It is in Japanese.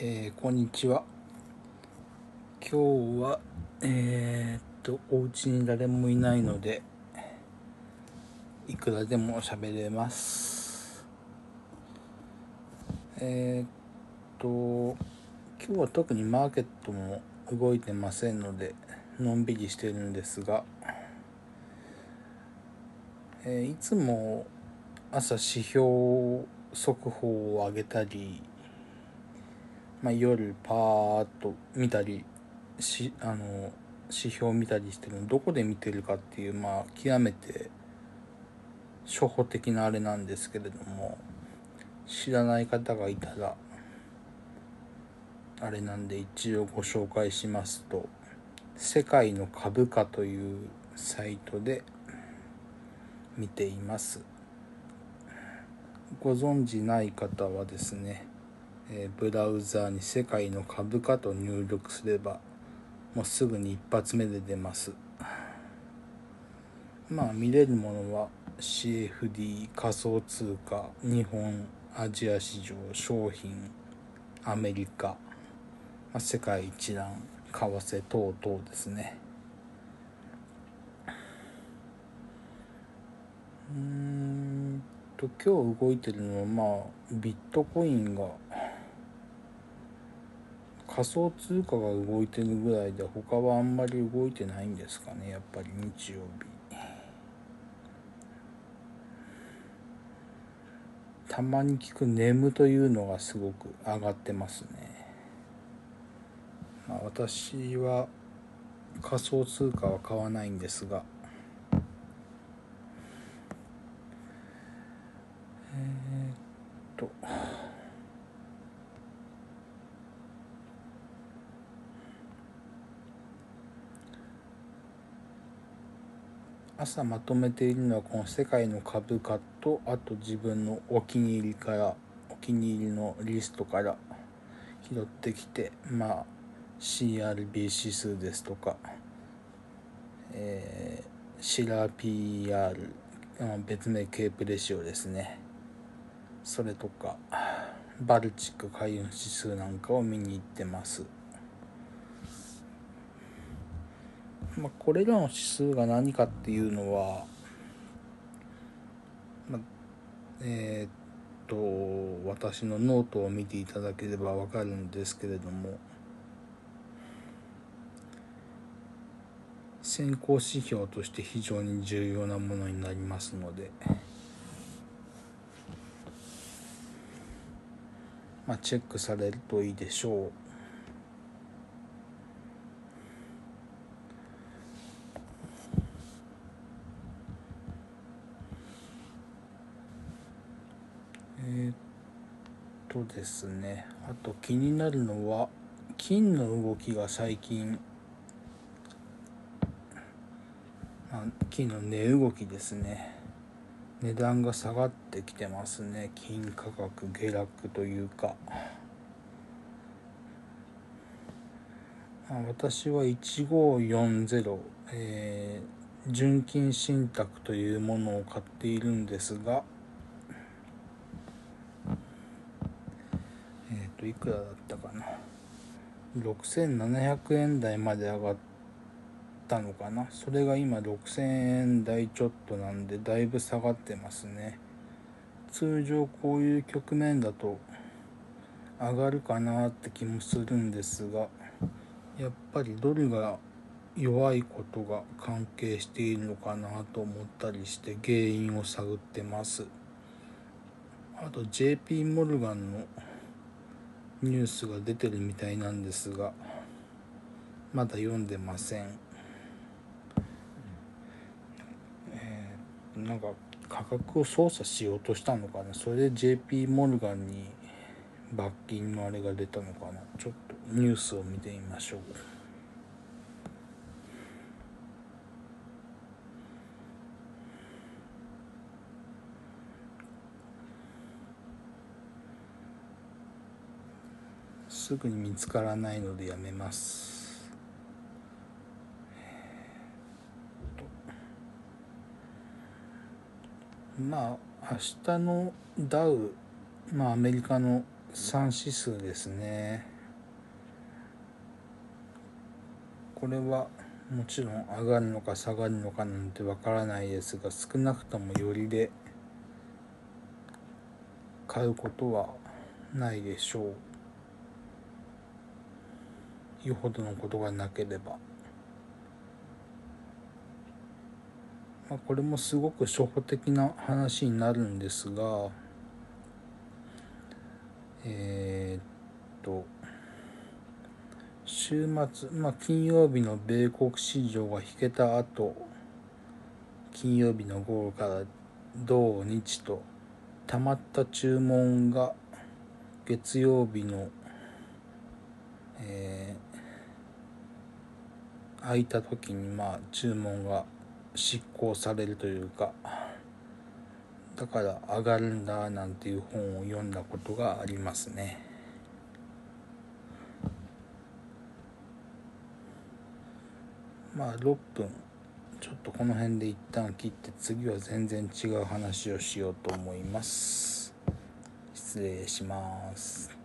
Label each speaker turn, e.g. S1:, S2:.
S1: えーこんにちは。今日は、えーっと、お家に誰もいないので、いくらでも喋れます。えーっと、今日は特にマーケットも動いてませんので、のんびりしてるんですが、えーいつも朝指標速報を上げたり、まあ、夜パーッと見たりしあの指標を見たりしてるのどこで見てるかっていうまあ極めて初歩的なあれなんですけれども知らない方がいたらあれなんで一応ご紹介しますと「世界の株価」というサイトで見ています。ご存知ない方はですねえブラウザーに世界の株価と入力すればもうすぐに一発目で出ます。まあ見れるものは CFD 仮想通貨日本アジア市場商品アメリカ、まあ、世界一覧為替等々ですね。うんと今日動いてるのはまあビットコインが仮想通貨が動いてるぐらいで他はあんまり動いてないんですかねやっぱり日曜日。たまに聞く眠というのがすごく上がってますね。まあ私は仮想通貨は買わないんですが。えーっと。朝まとめているのはこの世界の株価とあと自分のお気に入りからお気に入りのリストから拾ってきてまあ CRB 指数ですとか、えーシラー PR 別名ケープレシオですね。それとかバルチック海運指数なんかを見に行ってます。まあ、これらの指数が何かっていうのは、まあ、えーっと私のノートを見ていただければわかるんですけれども先行指標として非常に重要なものになりますので、まあ、チェックされるといいでしょう。えーっとですね。あと気になるのは金の動きが最近あ金の値動きですね。値段が下がってきてますね。金価格下落というか。あ私は1540、えー純金信託というものを買っているんですがえっ、といくらだったかな？6700円台まで上がったのかな？それが今6000円台ちょっとなんでだいぶ下がってますね。通常こういう局面だと上がるかなって気もするんですがやっぱりドルが弱いことが関係しているのかなと思ったりして原因を探ってます。あと JP モルガンのニュースが出てるみたいなんですがまだ読んでません。えーなんか価格を操作しようとしたのかな。それで JP モルガンに罰金のあれが出たのかな。ちょっとニュースを見てみましょう。すぐに見つからないのでやめます。まあ明日のダウまあアメリカの3指数ですね。これはもちろん上がるのか下がるのかなんてわからないですが少なくともよりで買うことはないでしょう。よほどのことがなければ。まあ、これもすごく初歩的な話になるんですがえー、っと週末、まあ、金曜日の米国市場が引けた後金曜日の午後から土日とたまった注文が月曜日の、えー、空いた時にまあ注文が執行されるというかだから上がるんだなんていう本を読んだことがありますね。まあ6分。ちょっとこの辺で一旦切って次は全然違う話をしようと思います。失礼します。